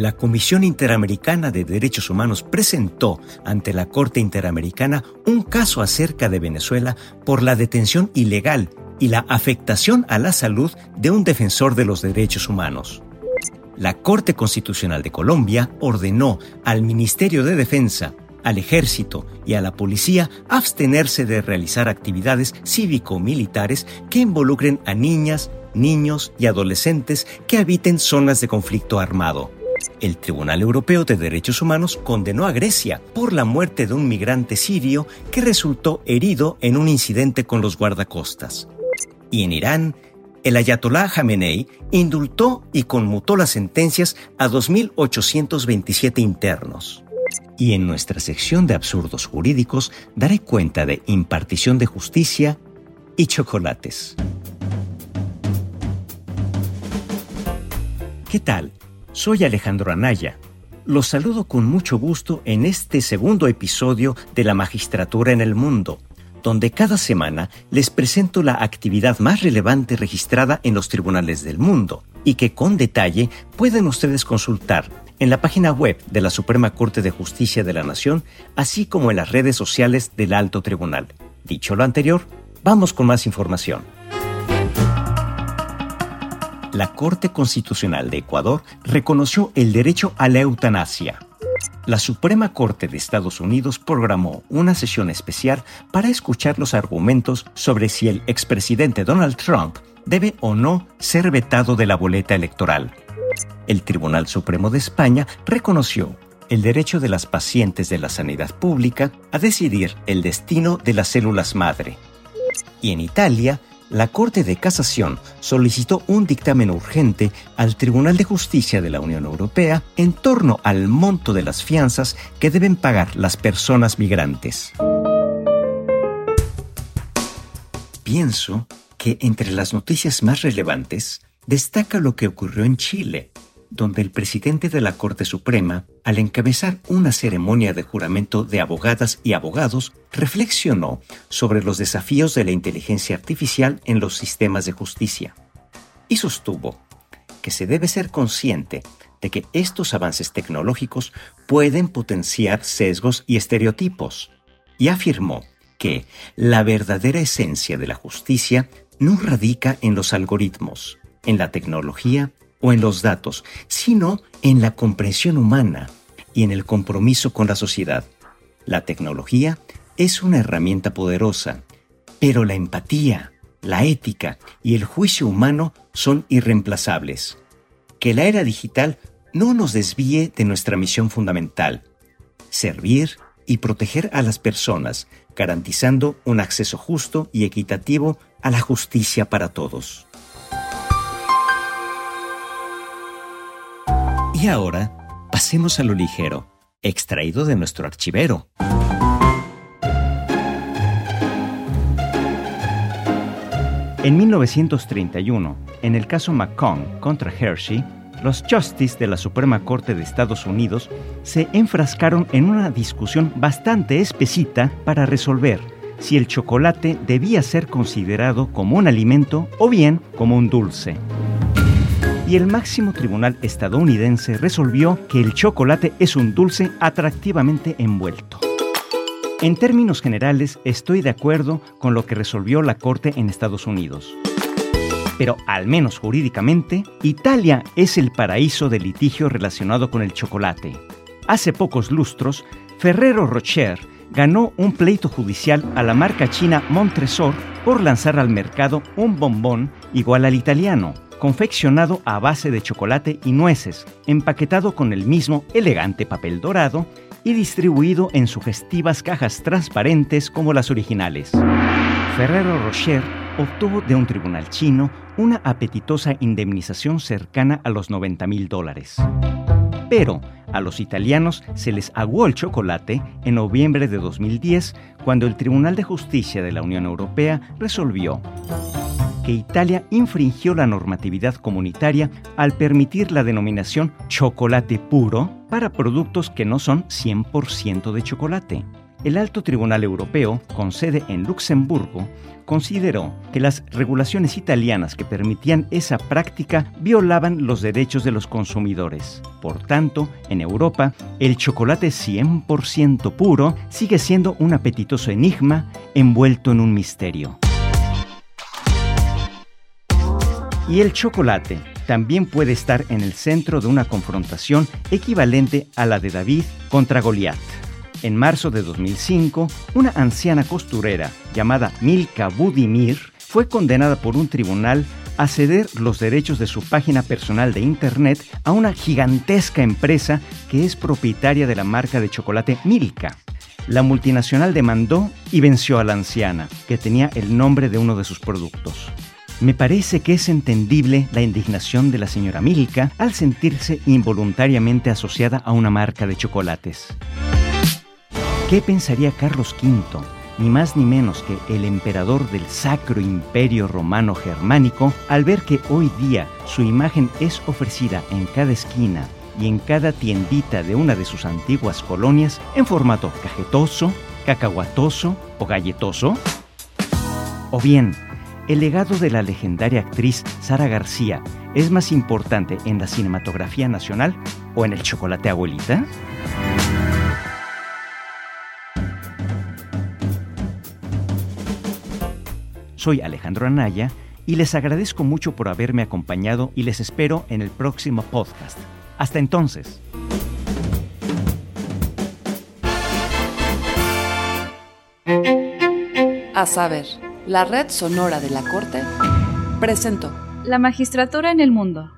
La Comisión Interamericana de Derechos Humanos presentó ante la Corte Interamericana un caso acerca de Venezuela por la detención ilegal y la afectación a la salud de un defensor de los derechos humanos. La Corte Constitucional de Colombia ordenó al Ministerio de Defensa, al Ejército y a la Policía abstenerse de realizar actividades cívico-militares que involucren a niñas, niños y adolescentes que habiten zonas de conflicto armado. El Tribunal Europeo de Derechos Humanos condenó a Grecia por la muerte de un migrante sirio que resultó herido en un incidente con los guardacostas. Y en Irán, el ayatolá Jamenei indultó y conmutó las sentencias a 2.827 internos. Y en nuestra sección de absurdos jurídicos daré cuenta de impartición de justicia y chocolates. ¿Qué tal? Soy Alejandro Anaya. Los saludo con mucho gusto en este segundo episodio de La Magistratura en el Mundo, donde cada semana les presento la actividad más relevante registrada en los tribunales del mundo y que con detalle pueden ustedes consultar en la página web de la Suprema Corte de Justicia de la Nación, así como en las redes sociales del Alto Tribunal. Dicho lo anterior, vamos con más información la Corte Constitucional de Ecuador reconoció el derecho a la eutanasia. La Suprema Corte de Estados Unidos programó una sesión especial para escuchar los argumentos sobre si el expresidente Donald Trump debe o no ser vetado de la boleta electoral. El Tribunal Supremo de España reconoció el derecho de las pacientes de la sanidad pública a decidir el destino de las células madre. Y en Italia, la Corte de Casación solicitó un dictamen urgente al Tribunal de Justicia de la Unión Europea en torno al monto de las fianzas que deben pagar las personas migrantes. Pienso que entre las noticias más relevantes destaca lo que ocurrió en Chile, donde el presidente de la Corte Suprema, al encabezar una ceremonia de juramento de abogadas y abogados, reflexionó sobre los desafíos de la inteligencia artificial en los sistemas de justicia y sostuvo que se debe ser consciente de que estos avances tecnológicos pueden potenciar sesgos y estereotipos, y afirmó que la verdadera esencia de la justicia no radica en los algoritmos, en la tecnología o en los datos, sino en la comprensión humana y en el compromiso con la sociedad. La tecnología es una herramienta poderosa, pero la empatía, la ética y el juicio humano son irreemplazables. Que la era digital no nos desvíe de nuestra misión fundamental, servir y proteger a las personas, garantizando un acceso justo y equitativo a la justicia para todos. Y ahora, pasemos a lo ligero, extraído de nuestro archivero. En 1931, en el caso McCone contra Hershey, los Justices de la Suprema Corte de Estados Unidos se enfrascaron en una discusión bastante espesita para resolver si el chocolate debía ser considerado como un alimento o bien como un dulce y el máximo tribunal estadounidense resolvió que el chocolate es un dulce atractivamente envuelto. En términos generales, estoy de acuerdo con lo que resolvió la Corte en Estados Unidos. Pero al menos jurídicamente, Italia es el paraíso del litigio relacionado con el chocolate. Hace pocos lustros, Ferrero Rocher ganó un pleito judicial a la marca china Montresor por lanzar al mercado un bombón igual al italiano, confeccionado a base de chocolate y nueces, empaquetado con el mismo elegante papel dorado y distribuido en sugestivas cajas transparentes como las originales. Ferrero Rocher obtuvo de un tribunal chino una apetitosa indemnización cercana a los 90 mil dólares. Pero a los italianos se les aguó el chocolate en noviembre de 2010 cuando el Tribunal de Justicia de la Unión Europea resolvió que Italia infringió la normatividad comunitaria al permitir la denominación chocolate puro para productos que no son 100% de chocolate. El Alto Tribunal Europeo, con sede en Luxemburgo, consideró que las regulaciones italianas que permitían esa práctica violaban los derechos de los consumidores. Por tanto, en Europa, el chocolate 100% puro sigue siendo un apetitoso enigma envuelto en un misterio. Y el chocolate también puede estar en el centro de una confrontación equivalente a la de David contra Goliat. En marzo de 2005, una anciana costurera llamada Milka Budimir fue condenada por un tribunal a ceder los derechos de su página personal de Internet a una gigantesca empresa que es propietaria de la marca de chocolate Milka. La multinacional demandó y venció a la anciana, que tenía el nombre de uno de sus productos. Me parece que es entendible la indignación de la señora Milka al sentirse involuntariamente asociada a una marca de chocolates. ¿Qué pensaría Carlos V, ni más ni menos que el emperador del Sacro Imperio Romano Germánico, al ver que hoy día su imagen es ofrecida en cada esquina y en cada tiendita de una de sus antiguas colonias en formato cajetoso, cacahuatoso o galletoso? O bien, el legado de la legendaria actriz Sara García es más importante en la cinematografía nacional o en el chocolate abuelita? Soy Alejandro Anaya y les agradezco mucho por haberme acompañado y les espero en el próximo podcast. Hasta entonces. A saber, la red sonora de la Corte presentó La magistratura en el mundo